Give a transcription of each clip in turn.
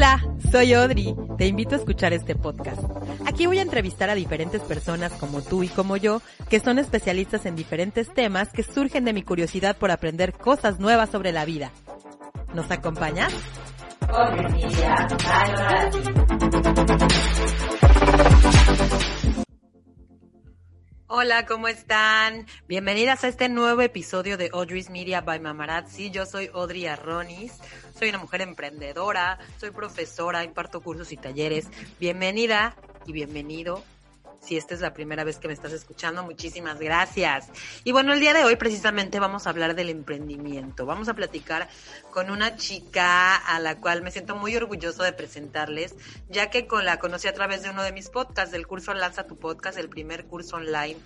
Hola, soy Audrey. Te invito a escuchar este podcast. Aquí voy a entrevistar a diferentes personas como tú y como yo, que son especialistas en diferentes temas que surgen de mi curiosidad por aprender cosas nuevas sobre la vida. ¿Nos acompañas? Hola, ¿cómo están? Bienvenidas a este nuevo episodio de Audrey's Media by Mamarazzi. Yo soy Audrey Arronis, soy una mujer emprendedora, soy profesora, imparto cursos y talleres. Bienvenida y bienvenido si esta es la primera vez que me estás escuchando, muchísimas gracias. Y bueno, el día de hoy precisamente vamos a hablar del emprendimiento. Vamos a platicar con una chica a la cual me siento muy orgulloso de presentarles, ya que con la conocí a través de uno de mis podcasts, del curso Lanza tu Podcast, el primer curso online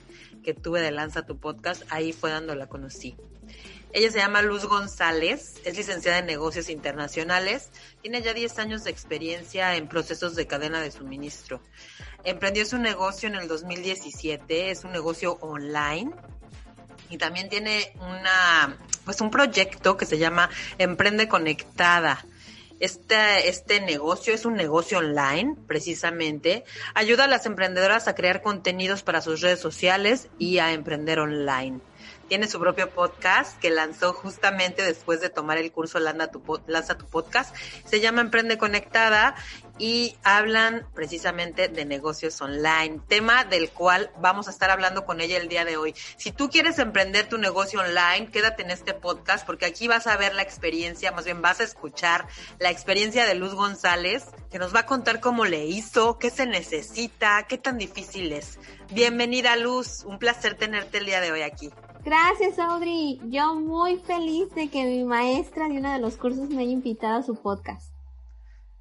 que tuve de Lanza tu Podcast, ahí fue donde la conocí. Ella se llama Luz González, es licenciada en negocios internacionales, tiene ya 10 años de experiencia en procesos de cadena de suministro. Emprendió su negocio en el 2017, es un negocio online y también tiene una pues un proyecto que se llama Emprende Conectada. Este, este negocio es un negocio online, precisamente. Ayuda a las emprendedoras a crear contenidos para sus redes sociales y a emprender online tiene su propio podcast que lanzó justamente después de tomar el curso Lanza tu, Podcast. Se llama Emprende Conectada y hablan precisamente de negocios online, tema del cual vamos a estar hablando con ella el día de hoy. Si tú quieres emprender tu negocio online, quédate en este podcast porque aquí vas a ver la experiencia, más bien vas a escuchar la experiencia de Luz González, que nos va a contar cómo le hizo, qué se necesita, qué tan difícil es. Bienvenida Luz, un placer tenerte el día de hoy aquí. Gracias, Audrey. Yo muy feliz de que mi maestra de uno de los cursos me haya invitado a su podcast.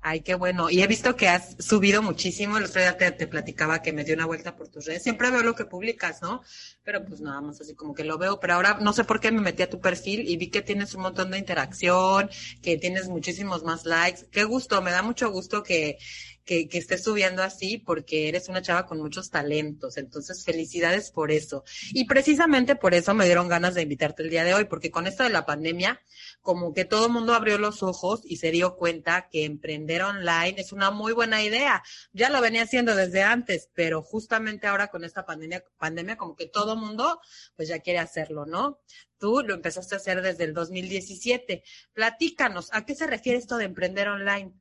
Ay, qué bueno. Y he visto que has subido muchísimo. El otro día te, te, platicaba que me dio una vuelta por tus redes. Siempre veo lo que publicas, ¿no? Pero pues nada más así como que lo veo. Pero ahora no sé por qué me metí a tu perfil y vi que tienes un montón de interacción, que tienes muchísimos más likes. Qué gusto, me da mucho gusto que, que, que estés subiendo así porque eres una chava con muchos talentos. Entonces, felicidades por eso. Y precisamente por eso me dieron ganas de invitarte el día de hoy, porque con esto de la pandemia, como que todo el mundo abrió los ojos y se dio cuenta que emprender online es una muy buena idea. Ya lo venía haciendo desde antes, pero justamente ahora con esta pandemia, pandemia como que todo el mundo pues ya quiere hacerlo, ¿no? Tú lo empezaste a hacer desde el 2017. Platícanos, ¿a qué se refiere esto de emprender online?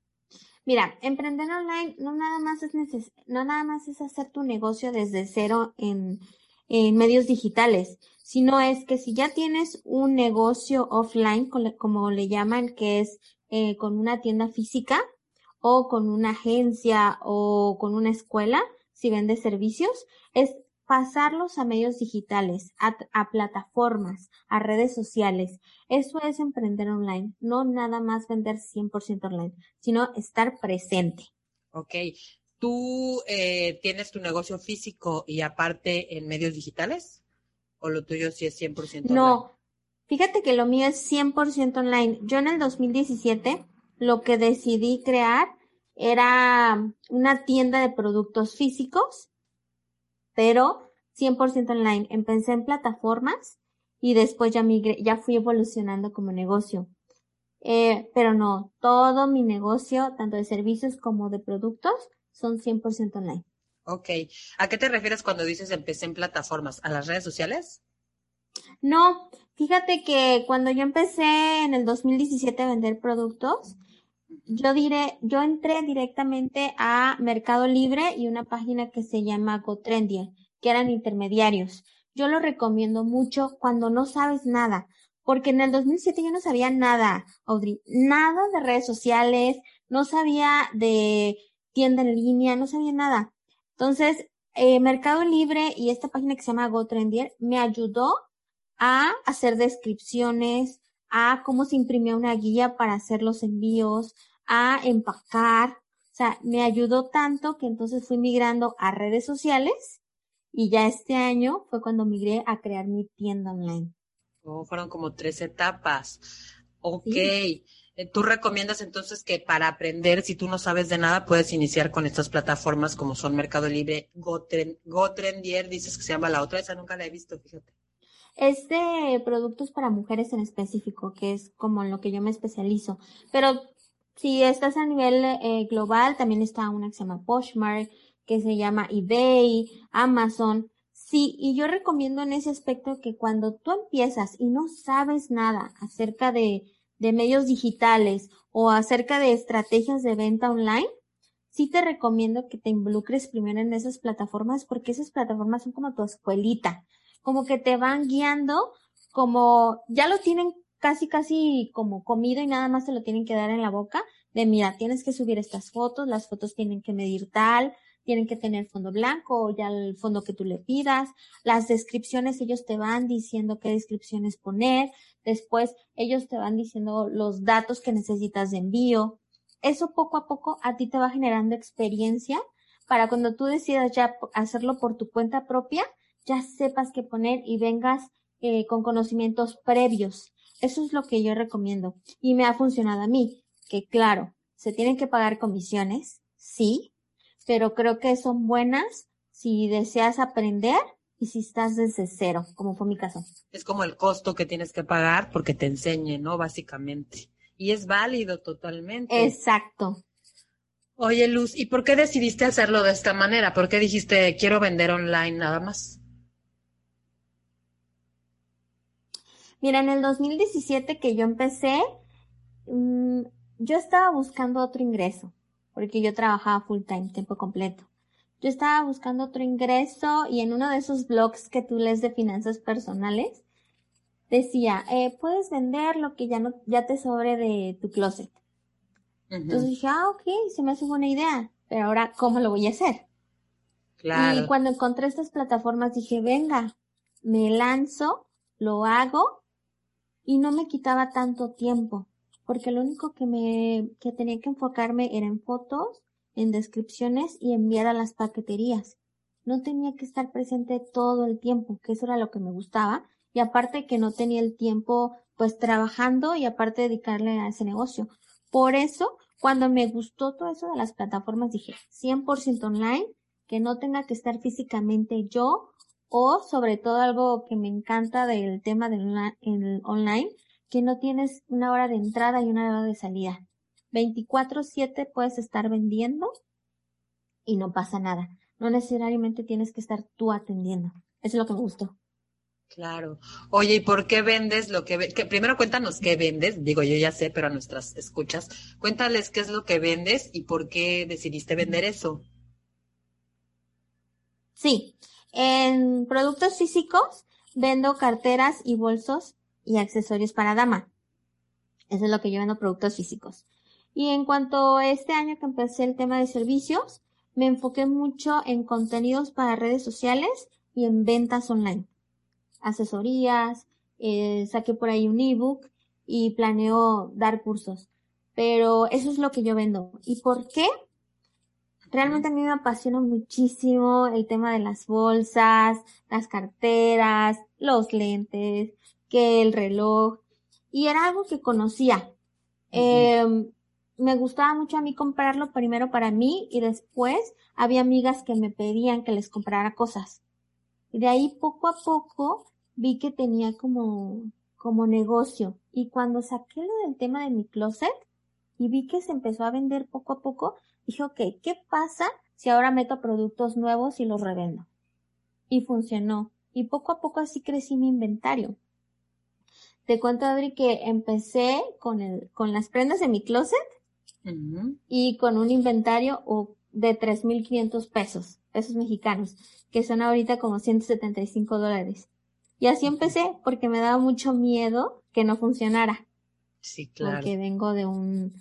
Mira, emprender online no nada más es neces no nada más es hacer tu negocio desde cero en, en medios digitales, sino es que si ya tienes un negocio offline, como le llaman, que es eh, con una tienda física o con una agencia o con una escuela, si vendes servicios, es pasarlos a medios digitales, a, plataformas, a redes sociales. Eso es emprender online, no nada más vender 100% online, sino estar presente. Ok. ¿Tú eh, tienes tu negocio físico y aparte en medios digitales? ¿O lo tuyo sí es 100% online? No, fíjate que lo mío es 100% online. Yo en el 2017 lo que decidí crear era una tienda de productos físicos pero 100% online. Empecé en plataformas y después ya migré, ya fui evolucionando como negocio. Eh, pero no, todo mi negocio, tanto de servicios como de productos, son 100% online. Ok. ¿A qué te refieres cuando dices empecé en plataformas? ¿A las redes sociales? No, fíjate que cuando yo empecé en el 2017 a vender productos, yo diré, yo entré directamente a Mercado Libre y una página que se llama GoTrendier, que eran intermediarios. Yo lo recomiendo mucho cuando no sabes nada, porque en el 2007 yo no sabía nada, Audrey, nada de redes sociales, no sabía de tienda en línea, no sabía nada. Entonces, eh, Mercado Libre y esta página que se llama GoTrendier me ayudó a hacer descripciones, a cómo se imprimía una guía para hacer los envíos, a empacar. O sea, me ayudó tanto que entonces fui migrando a redes sociales y ya este año fue cuando migré a crear mi tienda online. Oh, fueron como tres etapas. Ok. Eh, ¿Tú recomiendas entonces que para aprender, si tú no sabes de nada, puedes iniciar con estas plataformas como son Mercado Libre, GoTrendier, dices que se llama la otra, esa nunca la he visto, fíjate. Es de productos para mujeres en específico, que es como en lo que yo me especializo. Pero Si estás a nivel eh, global, también está una que se llama Poshmark, que se llama eBay, Amazon. Sí, y yo recomiendo en ese aspecto que cuando tú empiezas y no sabes nada acerca de, de medios digitales o acerca de estrategias de venta online, sí te recomiendo que te involucres primero en esas plataformas porque esas plataformas son como tu escuelita, como que te van guiando, como ya lo tienen casi, casi como comido y nada más te lo tienen que dar en la boca, de mira, tienes que subir estas fotos, las fotos tienen que medir tal, tienen que tener fondo blanco o ya el fondo que tú le pidas. Las descripciones ellos te van diciendo qué descripciones poner. Después ellos te van diciendo los datos que necesitas de envío. Eso poco a poco a ti te va generando experiencia para cuando tú decidas ya hacerlo por tu cuenta propia, ya sepas qué poner y vengas eh, con conocimientos previos. Eso es lo que yo recomiendo y me ha funcionado a mí, que claro, se tienen que pagar comisiones, sí, pero creo que son buenas si deseas aprender y si estás desde cero, como fue mi caso. Es como el costo que tienes que pagar porque te enseñe, ¿no? Básicamente. Y es válido totalmente. Exacto. Oye, Luz, ¿y por qué decidiste hacerlo de esta manera? ¿Por qué dijiste quiero vender online nada más? Mira, en el 2017 que yo empecé, mmm, yo estaba buscando otro ingreso porque yo trabajaba full time, tiempo completo. Yo estaba buscando otro ingreso y en uno de esos blogs que tú lees de finanzas personales, decía, eh, puedes vender lo que ya no, ya te sobre de tu closet. Entonces dije, ah, ok, se me hace buena idea, pero ahora, ¿cómo lo voy a hacer? Claro. Y cuando encontré estas plataformas dije, venga, me lanzo, lo hago y no me quitaba tanto tiempo porque lo único que me que tenía que enfocarme era en fotos, en descripciones y enviar a las paqueterías. No tenía que estar presente todo el tiempo, que eso era lo que me gustaba, y aparte que no tenía el tiempo pues trabajando y aparte dedicarle a ese negocio. Por eso, cuando me gustó todo eso de las plataformas, dije 100% online, que no tenga que estar físicamente yo, o sobre todo algo que me encanta del tema del online, que no tienes una hora de entrada y una hora de salida. 24/7 puedes estar vendiendo y no pasa nada. No necesariamente tienes que estar tú atendiendo. Eso es lo que me gustó. Claro. Oye, ¿y por qué vendes lo que, que primero cuéntanos qué vendes? Digo, yo ya sé, pero a nuestras escuchas, cuéntales qué es lo que vendes y por qué decidiste vender eso. Sí, en productos físicos vendo carteras y bolsos y accesorios para dama. Eso es lo que yo vendo productos físicos. Y en cuanto a este año que empecé el tema de servicios, me enfoqué mucho en contenidos para redes sociales y en ventas online. Asesorías, eh, saqué por ahí un ebook y planeo dar cursos. Pero eso es lo que yo vendo. ¿Y por qué? Realmente a mí me apasiona muchísimo el tema de las bolsas, las carteras, los lentes, que el reloj, y era algo que conocía. Em, me gustaba mucho a mí comprarlo primero para mí y después había amigas que me pedían que les comprara cosas. Y de ahí poco a poco vi que tenía como, como negocio. Y cuando saqué lo del tema de mi closet y vi que se empezó a vender poco a poco, dije, ok, ¿qué pasa si ahora meto productos nuevos y los revendo? Y funcionó. Y poco a poco así crecí mi inventario. Te cuento, Adri, que empecé con, el, con las prendas de mi closet y con un inventario de 3.500 pesos, pesos mexicanos, que son ahorita como 175 dólares. Y así empecé porque me daba mucho miedo que no funcionara. Sí, claro. Porque vengo de un,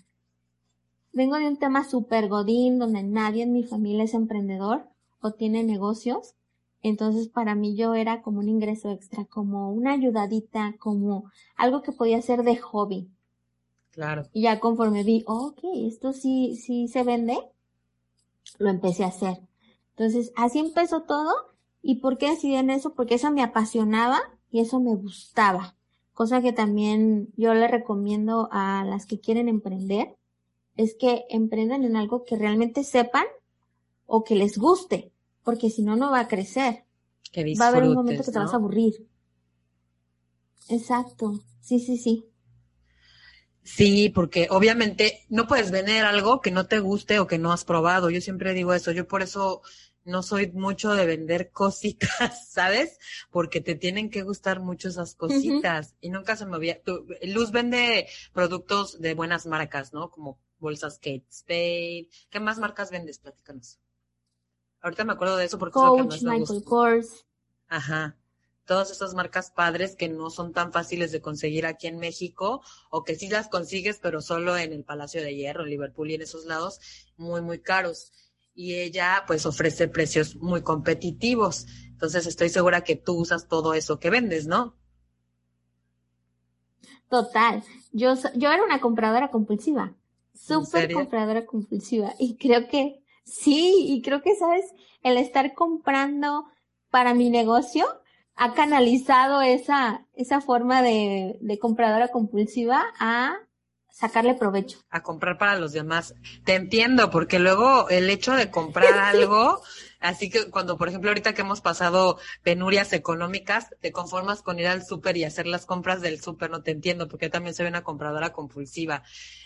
vengo de un tema super godín donde nadie en mi familia es emprendedor o tiene negocios entonces para mí yo era como un ingreso extra, como una ayudadita, como algo que podía ser de hobby. Claro. Y ya conforme vi, ok, esto sí, sí se vende, lo empecé a hacer. Entonces así empezó todo. ¿Y por qué decidí en eso? Porque eso me apasionaba y eso me gustaba. Cosa que también yo le recomiendo a las que quieren emprender, es que emprendan en algo que realmente sepan o que les guste porque si no, no va a crecer. va a haber un momento que te vas a aburrir. Exacto, sí, sí, sí. Sí, porque obviamente no puedes vender algo que no te guste o que no has probado. Yo siempre digo eso. Yo por eso no soy mucho de vender cositas, ¿sabes? Porque te tienen que gustar mucho esas cositas. Y nunca se me había... Luz vende productos de buenas marcas, ¿no? Como bolsas Kate Spade. ¿Qué más marcas vendes? Platícanos. Ahorita me acuerdo de eso porque Coach, es lo que más Michael. Kors. Ajá. Todas esas marcas padres que no son tan fáciles de conseguir aquí en México o que sí las consigues pero solo en el Palacio de Hierro, en Liverpool y en esos lados, muy, muy caros. Y ella pues ofrece precios muy competitivos. Entonces estoy segura que tú usas todo eso que vendes, ¿no? Total. Yo, yo era una compradora compulsiva. Súper compradora compulsiva. Y creo que sí, y creo que, ¿sabes? El estar comprando para mi negocio ha canalizado esa, esa forma de, de compradora compulsiva a sacarle provecho. a comprar para los demás. Te entiendo, porque luego el hecho de comprar algo, así que cuando, por ejemplo, ahorita que hemos pasado penurias económicas, te conformas con ir al súper y hacer las compras del súper, no te entiendo, porque yo también soy una compradora compulsiva.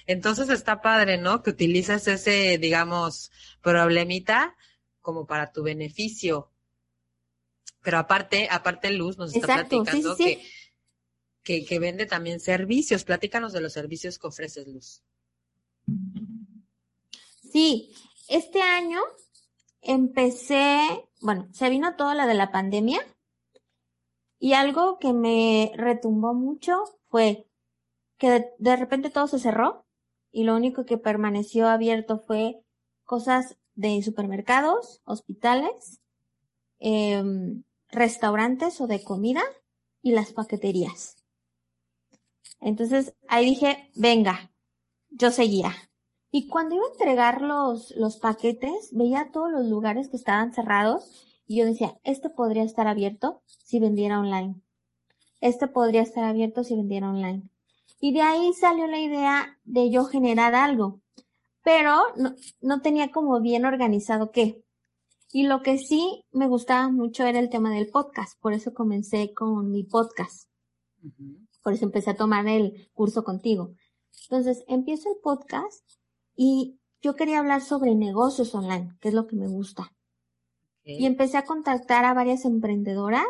Entonces está padre, ¿no? Que utilices ese, digamos, problemita como para tu beneficio. Pero aparte, aparte Luz nos está Exacto, sí, platicando sí, sí. que que, que vende también servicios. Platícanos de los servicios que ofreces, Luz. Sí, este año empecé, bueno, se vino todo lo de la pandemia y algo que me retumbó mucho fue que de, repente todo se cerró y lo único que permaneció abierto fue cosas de supermercados, hospitales, em, restaurantes o de comida y las paqueterías. Entonces ahí dije, venga, yo seguía. Y cuando iba a entregar los, los paquetes, veía todos los lugares que estaban cerrados y yo decía, este podría estar abierto si vendiera online. Este podría estar abierto si vendiera online. Y de ahí salió la idea de yo generar algo, pero no, no tenía como bien organizado qué. Y lo que sí me gustaba mucho era el tema del podcast, por eso comencé con mi podcast. Por eso empecé a tomar el curso contigo. Entonces, empiezo el podcast y yo quería hablar sobre negocios online, que es lo que me gusta. Y empecé a contactar a varias emprendedoras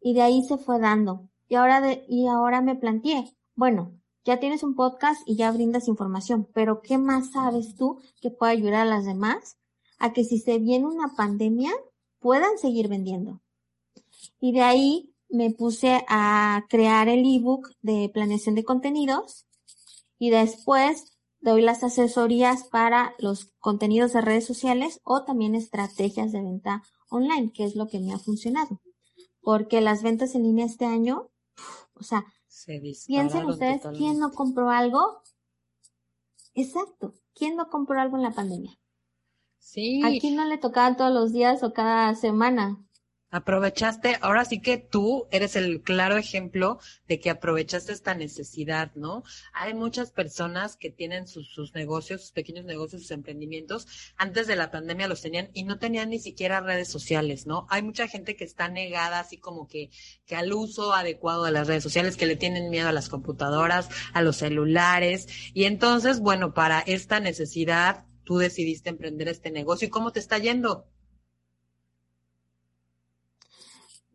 y de ahí se fue dando. Y ahora de, y ahora me planteé, bueno, ya tienes un podcast y ya brindas información, pero ¿qué más sabes tú que pueda ayudar a las demás a que si se viene una pandemia puedan seguir vendiendo? Y de ahí me puse a crear el ebook de planeación de contenidos y después doy las asesorías para los contenidos de redes sociales o también estrategias de venta online, que es lo que me ha funcionado. Porque las ventas en línea este año, o sea, Se piensen ustedes, totalmente. ¿quién no compró algo? Exacto, ¿quién no compró algo en la pandemia? Sí, ¿A quién no le tocaba todos los días o cada semana? Aprovechaste, ahora sí que tú eres el claro ejemplo de que aprovechaste esta necesidad, ¿no? Hay muchas personas que tienen sus, sus negocios, sus pequeños negocios, sus emprendimientos, antes de la pandemia los tenían y no tenían ni siquiera redes sociales, ¿no? Hay mucha gente que está negada así como que, que al uso adecuado de las redes sociales, que le tienen miedo a las computadoras, a los celulares, y entonces, bueno, para esta necesidad, tú decidiste emprender este negocio. ¿Y cómo te está yendo?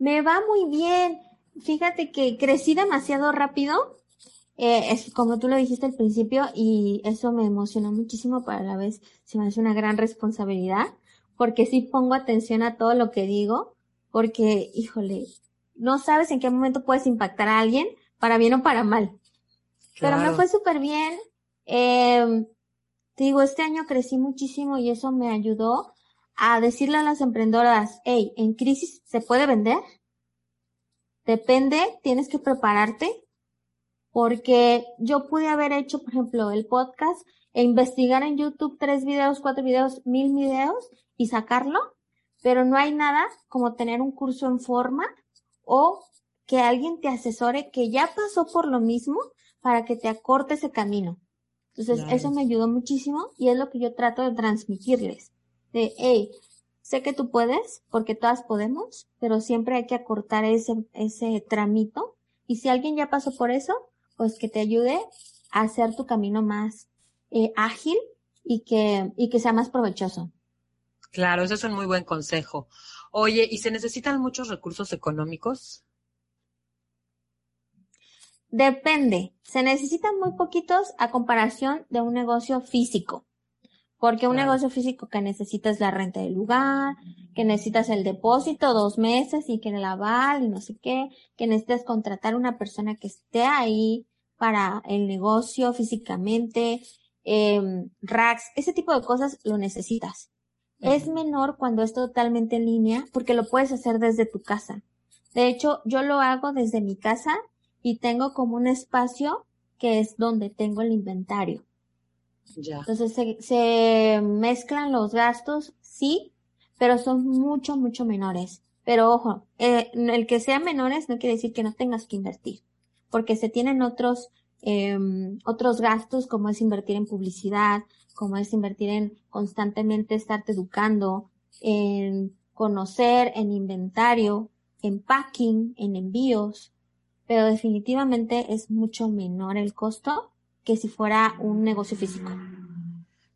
Me va muy bien. Fíjate que crecí demasiado rápido, eh, es como tú lo dijiste al principio, y eso me emocionó muchísimo, pero a la vez se me hace una gran responsabilidad, porque sí pongo atención a todo lo que digo, porque, híjole, no sabes en qué momento puedes impactar a alguien, para bien o para mal. Pero me fue súper bien. Eh, te digo, este año crecí muchísimo y eso me ayudó a decirle a las emprendedoras, hey, en crisis se puede vender. Depende, tienes que prepararte. Porque yo pude haber hecho, por ejemplo, el podcast e investigar en YouTube tres videos, cuatro videos, mil videos y sacarlo. Pero no hay nada como tener un curso en forma o que alguien te asesore que ya pasó por lo mismo para que te acorte ese camino. Entonces, eso me ayudó muchísimo y es lo que yo trato de transmitirles. De, hey, sé que tú puedes, porque todas podemos, pero siempre hay que acortar ese, ese tramito. Y si alguien ya pasó por eso, pues que te ayude hacer tu camino más eh, ágil y que, y que sea más provechoso. Claro, eso es un muy buen consejo. Oye, ¿y se necesitan muchos recursos económicos? Depende. Se necesitan muy poquitos a comparación de un negocio físico. Porque un negocio físico que necesitas la renta del lugar, que necesitas el depósito dos meses y que el aval y no sé qué, que necesitas contratar una persona que esté ahí para el negocio físicamente, eh, racks, ese tipo de cosas lo necesitas. Es menor cuando es totalmente en línea porque lo puedes hacer desde tu casa. De hecho, yo lo hago desde mi casa y tengo como un espacio que es donde tengo el inventario. Entonces se, mezclan los gastos, sí, pero son mucho, mucho menores. Pero ojo, eh, el que sean menores no quiere decir que no tengas que invertir, porque se tienen otros, eh, otros gastos como es invertir en publicidad, como es invertir en constantemente estarte educando, en conocer, en inventario, en packing, en envíos, pero definitivamente es mucho menor el costo que si fuera un negocio físico.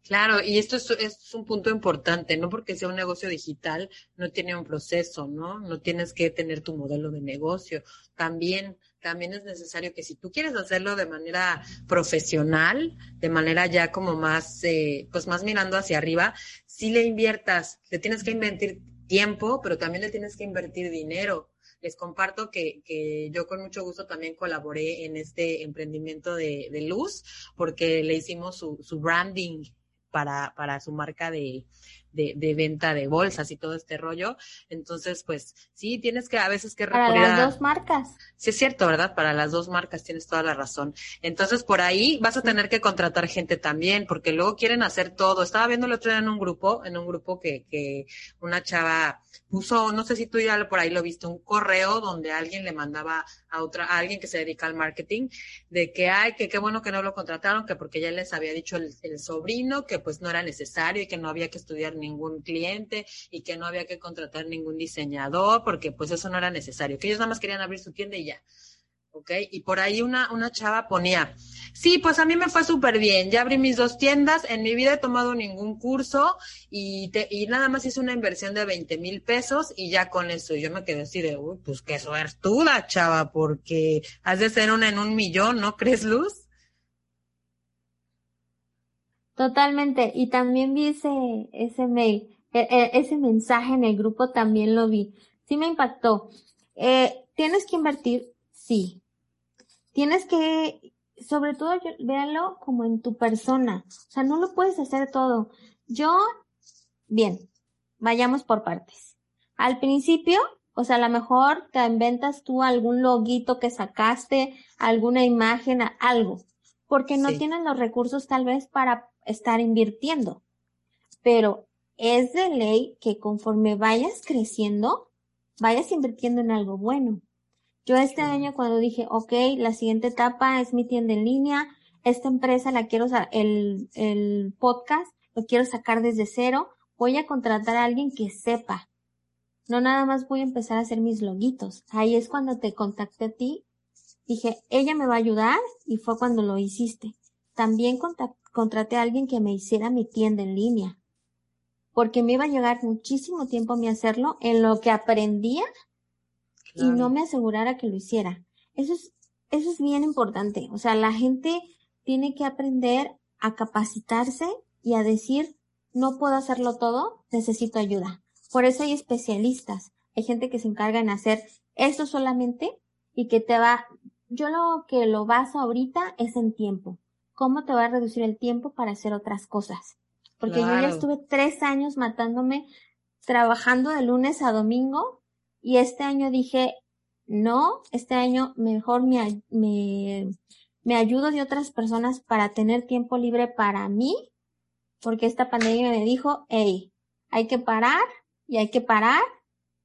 Claro, y esto es, un punto importante, no porque sea un negocio digital, no tiene un proceso, ¿no? No tienes que tener tu modelo de negocio. También, también es necesario que si tú quieres hacerlo de manera profesional, de manera ya como más, eh, pues más mirando hacia arriba, si le inviertas, le tienes que invertir tiempo, pero también le tienes que invertir dinero les comparto que, que, yo con mucho gusto también colaboré en este emprendimiento de, de Luz, porque le hicimos su, su branding para, para su marca de, de, de, venta de bolsas y todo este rollo. Entonces, pues sí, tienes que a veces que recurrir Para las dos marcas. Sí, es cierto, ¿verdad? Para las dos marcas tienes toda la razón. Entonces, por ahí vas a tener que contratar gente también, porque luego quieren hacer todo. Estaba viendo el otro día en un grupo, en un grupo que, que una chava puso, no sé si tú ya por ahí lo viste, un correo donde alguien le mandaba a otra, a alguien que se dedica al marketing, de que ay, que qué bueno que no lo contrataron, que porque ya les había dicho el, el sobrino que pues no era necesario y que no había que estudiar ningún cliente y que no había que contratar ningún diseñador, porque pues eso no era necesario, que ellos nada más querían abrir su tienda y ya. ¿ok? Y por ahí una, una chava ponía, sí, pues a mí me fue súper bien, ya abrí mis dos tiendas, en mi vida he tomado ningún curso y, te, y nada más hice una inversión de 20 mil pesos y ya con eso yo me quedé así de, uy, pues qué suertuda, chava, porque has de ser una en un millón, ¿no crees, Luz? Totalmente, y también vi ese, ese mail, e, e, ese mensaje en el grupo también lo vi. Sí me impactó. Eh, tienes que invertir, sí, tienes que, sobre todo, véanlo como en tu persona. O sea, no lo puedes hacer todo. Yo, bien, vayamos por partes. Al principio, o sea, a lo mejor te inventas tú algún loguito que sacaste, alguna imagen, algo, porque no tienes los recursos tal vez para estar invirtiendo. Pero es de ley que conforme vayas creciendo, vayas invirtiendo en algo bueno. Yo este año cuando dije, ok, la siguiente etapa es mi tienda en línea, esta empresa la quiero, el, el podcast lo quiero sacar desde cero, voy a contratar a alguien que sepa. No nada más voy a empezar a hacer mis loguitos. Ahí es cuando te contacté a ti. Dije, ella me va a ayudar y fue cuando lo hiciste. También contraté a alguien que me hiciera mi tienda en línea. Porque me iba a llegar muchísimo tiempo a mí hacerlo en lo que aprendía y no me asegurara que lo hiciera. Eso es, eso es bien importante. O sea, la gente tiene que aprender a capacitarse y a decir, no puedo hacerlo todo, necesito ayuda. Por eso hay especialistas. Hay gente que se encarga en hacer esto solamente y que te va, yo lo que lo baso ahorita es en tiempo. ¿Cómo te va a reducir el tiempo para hacer otras cosas? Porque yo ya estuve tres años matándome trabajando de lunes a domingo y este año dije, no, este año mejor me, me, me ayudo de otras personas para tener tiempo libre para mí, porque esta pandemia me dijo, hey, hay que parar y hay que parar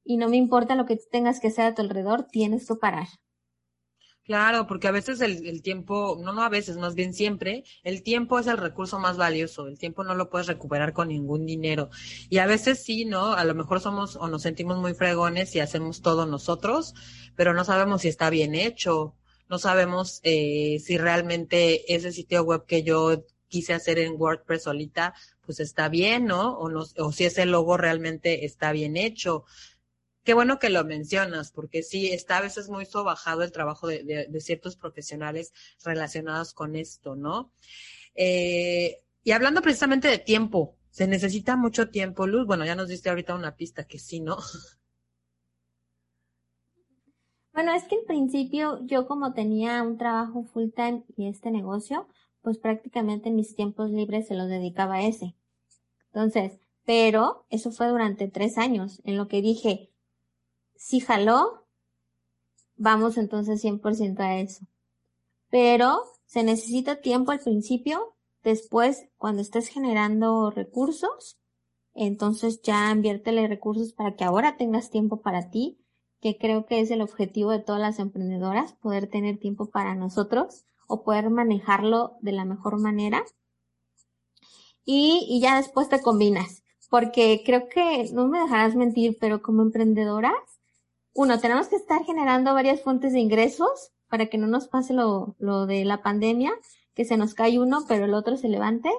y no me importa lo que tengas que hacer a tu alrededor, tienes que parar. Claro, porque a veces el, el, tiempo, no, no a veces, más bien siempre, el tiempo es el recurso más valioso. El tiempo no lo puedes recuperar con ningún dinero. Y a veces sí, ¿no? A lo mejor somos o nos sentimos muy fregones y hacemos todo nosotros, pero no sabemos si está bien hecho. no sabemos eh, si realmente ese sitio web que yo quise hacer en WordPress solita, pues está bien, ¿no? O, no, o si ese logo realmente está bien hecho. Qué bueno que lo mencionas, porque sí, está a veces muy sobajado el trabajo de, ciertos profesionales relacionados con esto, ¿no? Eh, y hablando precisamente de tiempo, se necesita mucho tiempo, Luz. Bueno, ya nos diste ahorita una pista que sí, ¿no? Bueno, es que en principio yo como tenía un trabajo full time y este negocio, pues prácticamente mis tiempos libres se los dedicaba a ese. Entonces, pero eso fue durante tres años, en lo que dije, si jaló, vamos entonces 100% a eso. Pero se necesita tiempo al principio, después cuando estés generando recursos, entonces ya inviértele recursos para que ahora tengas tiempo para ti, que creo que es el objetivo de todas las emprendedoras, poder tener tiempo para nosotros o poder manejarlo de la mejor manera. Y, y ya después te combinas, porque creo que no me dejarás mentir, pero como emprendedoras, uno, tenemos que estar generando varias fuentes de ingresos para que no nos pase lo, lo de la pandemia, que se nos cae uno, pero el otro se levante.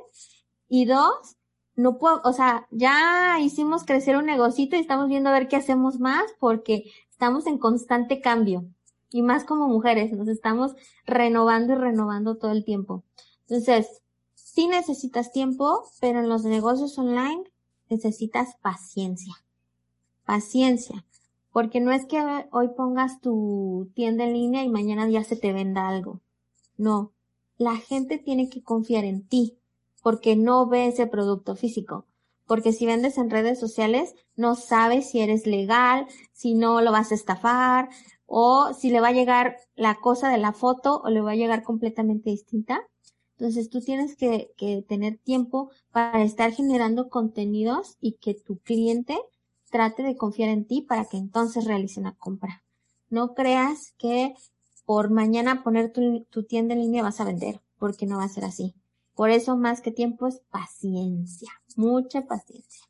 Y dos, no puedo, o sea, ya hicimos crecer un negocito y estamos viendo a ver qué hacemos más porque estamos en constante cambio. Y más como mujeres, nos estamos renovando y renovando todo el tiempo. Entonces, sí necesitas tiempo, pero en los negocios online necesitas paciencia. Paciencia. Porque no es que hoy pongas tu tienda en línea y mañana ya se te venda algo. No. La gente tiene que confiar en ti porque no ve ese producto físico. Porque si vendes en redes sociales, no sabes si eres legal, si no lo vas a estafar, o si le va a llegar la cosa de la foto o le va a llegar completamente distinta. Entonces tú tienes que, que tener tiempo para estar generando contenidos y que tu cliente trate de confiar en ti para que entonces realice una compra. No creas que por mañana poner tu, tu, tienda en línea vas a vender, porque no va a ser así. Por eso más que tiempo es paciencia, mucha paciencia.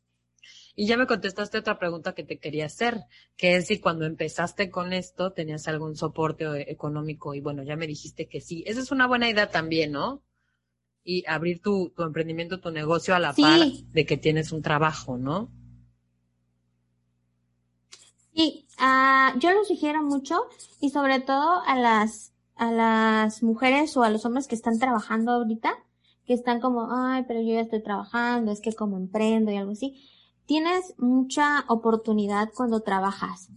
Y ya me contestaste otra pregunta que te quería hacer, que es si cuando empezaste con esto tenías algún soporte económico y bueno, ya me dijiste que sí. Esa es una buena idea también, ¿no? Y abrir tu, tu emprendimiento, tu negocio a la par de que tienes un trabajo, ¿no? Sí, uh, yo lo sugiero mucho y sobre todo a las, a las mujeres o a los hombres que están trabajando ahorita, que están como, ay, pero yo ya estoy trabajando, es que como emprendo y algo así. Tienes mucha oportunidad cuando trabajas,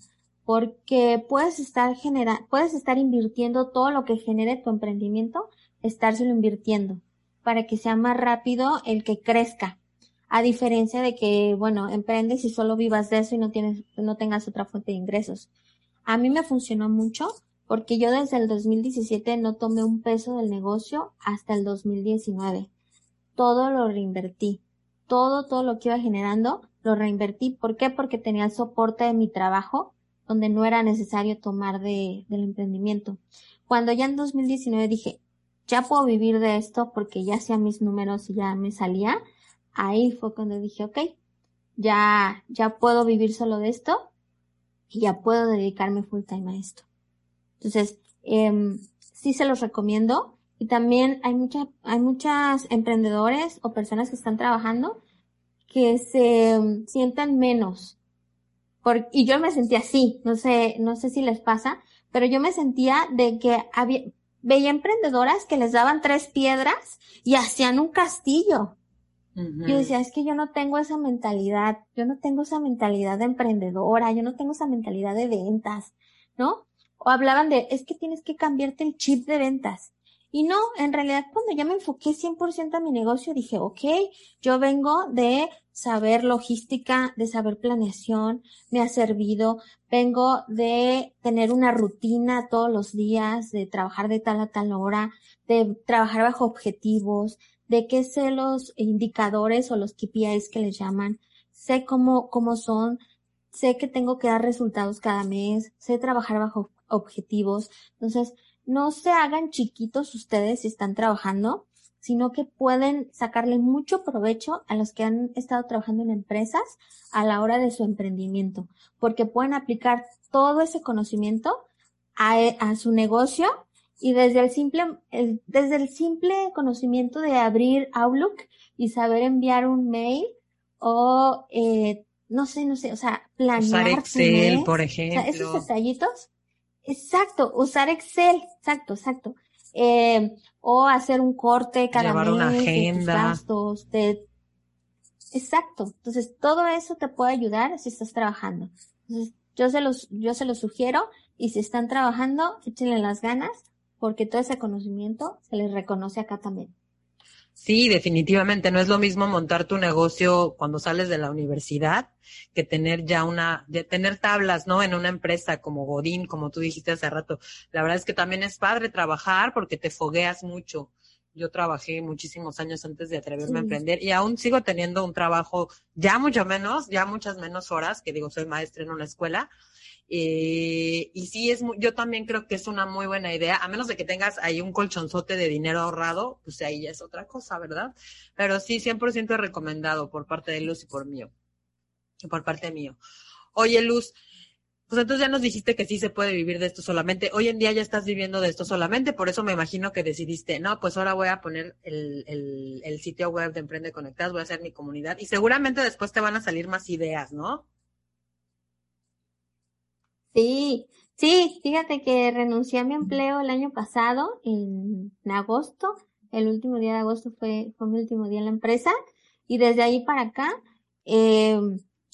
porque puedes estar genera, puedes estar invirtiendo todo lo que genere tu emprendimiento, estárselo invirtiendo para que sea más rápido el que crezca a diferencia de que, bueno, emprendes y solo vivas de eso y no tienes, no tengas otra fuente de ingresos. A mí me funcionó mucho porque yo desde el 2017 no tomé un peso del negocio hasta el 2019. Todo lo reinvertí. Todo, todo lo que iba generando, lo reinvertí. ¿Por qué? Porque tenía el soporte de mi trabajo, donde no era necesario tomar de, del emprendimiento. Cuando ya en 2019 dije, ya puedo vivir de esto porque ya hacía mis números y ya me salía, ahí fue cuando dije, ok, ya, ya puedo vivir solo de esto y ya puedo dedicarme full time a esto. Entonces, eh, sí se los recomiendo. Y también hay muchas, hay muchas emprendedores o personas que están trabajando que se sientan menos. Por, y yo me sentía así, no sé, no sé si les pasa, pero yo me sentía de que había, veía emprendedoras que les daban tres piedras y hacían un castillo. Yo decía, es que yo no tengo esa mentalidad, yo no tengo esa mentalidad de emprendedora, yo no tengo esa mentalidad de ventas, ¿no? O hablaban de, es que tienes que cambiarte el chip de ventas. Y no, en realidad cuando ya me enfoqué 100% a mi negocio, dije, ok, yo vengo de saber logística, de saber planeación, me ha servido, vengo de tener una rutina todos los días, de trabajar de tal a tal hora, de trabajar bajo objetivos, de qué sé los indicadores o los KPIs que les llaman, sé cómo, cómo son, sé que tengo que dar resultados cada mes, sé trabajar bajo objetivos. Entonces, no se hagan chiquitos ustedes si están trabajando, sino que pueden sacarle mucho provecho a los que han estado trabajando en empresas a la hora de su emprendimiento, porque pueden aplicar todo ese conocimiento a, a su negocio Y desde el simple, desde el simple conocimiento de abrir Outlook y saber enviar un mail o, eh, no sé, no sé, o sea, planear. Usar Excel, por ejemplo. esos detallitos. Exacto, usar Excel, exacto, exacto. Eh, o hacer un corte cada Llevar una agenda. de gastos, de... Exacto. Entonces, todo eso te puede ayudar si estás trabajando. Entonces, yo se los, yo se los sugiero y si están trabajando, échenle las ganas porque todo ese conocimiento se les reconoce acá también. Sí, definitivamente. No es lo mismo montar tu negocio cuando sales de la universidad que tener ya una, de tener tablas, ¿no? En una empresa como Godín, como tú dijiste hace rato. La verdad es que también es padre trabajar porque te fogueas mucho. Yo trabajé muchísimos años antes de atreverme a emprender y aún sigo teniendo un trabajo ya mucho menos, ya muchas menos horas, que digo, soy maestra en una escuela, eh, y sí, es yo también creo que es una muy buena idea, a menos de que tengas ahí un colchonzote de dinero ahorrado, pues ahí ya es otra cosa, ¿verdad? Pero sí, 100% recomendado por parte de Luz y por mío. Por parte mío. Oye, Luz, pues entonces ya nos dijiste que sí se puede vivir de esto solamente. Hoy en día ya estás viviendo de esto solamente, por eso me imagino que decidiste, no, pues ahora voy a poner el, el sitio web de Emprende Conectadas, voy a hacer mi comunidad y seguramente después te van a salir más ideas, ¿no? Sí, sí, fíjate que renuncié a mi empleo el año pasado, en, agosto. El último día de agosto fue, fue mi último día en la empresa. Y desde ahí para acá, eh,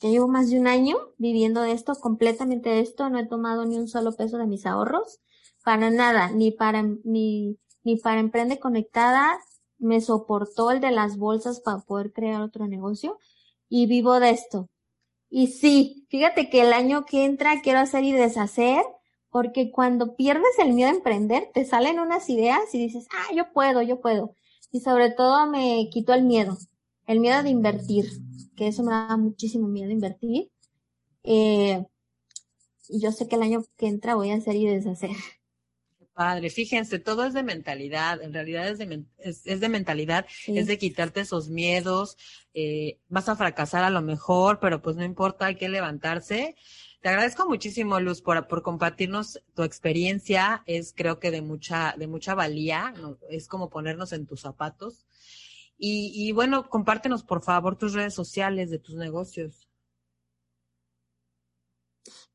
ya llevo más de un año viviendo de esto, completamente de esto. No he tomado ni un solo peso de mis ahorros. Para nada, ni para, ni, ni para Emprende Conectada me soportó el de las bolsas para poder crear otro negocio. Y vivo de esto. Y sí, fíjate que el año que entra quiero hacer y deshacer, porque cuando pierdes el miedo a emprender, te salen unas ideas y dices, ah, yo puedo, yo puedo. Y sobre todo me quitó el miedo, el miedo de invertir, que eso me da muchísimo miedo invertir. Eh, y yo sé que el año que entra voy a hacer y deshacer. Padre, fíjense, todo es de mentalidad, en realidad es de, es, de mentalidad, es de quitarte esos miedos, eh, vas a fracasar a lo mejor, pero pues no importa, hay que levantarse. Te agradezco muchísimo, Luz, por, por compartirnos tu experiencia, es creo que de mucha, de mucha valía, es como ponernos en tus zapatos. Y, y bueno, compártenos por favor tus redes sociales de tus negocios.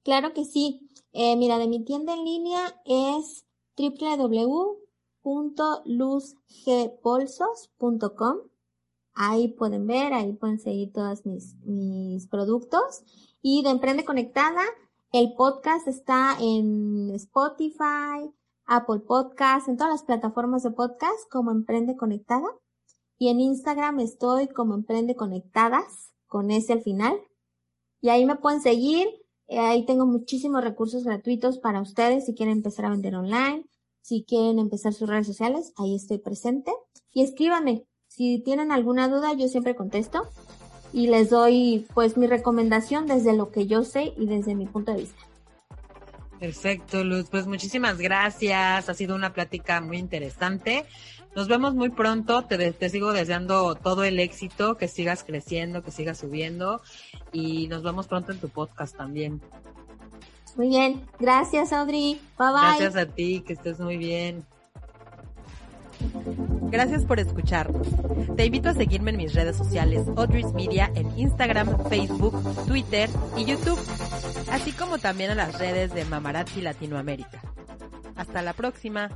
Claro que sí. Eh, mira, de mi tienda en línea es www.luzgbolsos.com. Ahí pueden ver, ahí pueden seguir todos mis, mis productos. Y de Emprende Conectada, el podcast está en Spotify, Apple Podcast, en todas las plataformas de podcast como Emprende Conectada. Y en Instagram estoy como Emprende Conectadas, con ese al final. Y ahí me pueden seguir ahí tengo muchísimos recursos gratuitos para ustedes si quieren empezar a vender online, si quieren empezar sus redes sociales, ahí estoy presente. Y escríbanme, si tienen alguna duda, yo siempre contesto y les doy pues mi recomendación desde lo que yo sé y desde mi punto de vista. Perfecto, Luz. Pues muchísimas gracias. Ha sido una plática muy interesante. Nos vemos muy pronto. Te, te, sigo deseando todo el éxito, que sigas creciendo, que sigas subiendo. Y nos vemos pronto en tu podcast también. Muy bien. Gracias, Audrey. Bye bye. Gracias a ti. Que estés muy bien. Gracias por escucharnos. Te invito a seguirme en mis redes sociales Audrey's Media en Instagram, Facebook, Twitter y YouTube, así como también a las redes de Mamarazzi Latinoamérica. Hasta la próxima.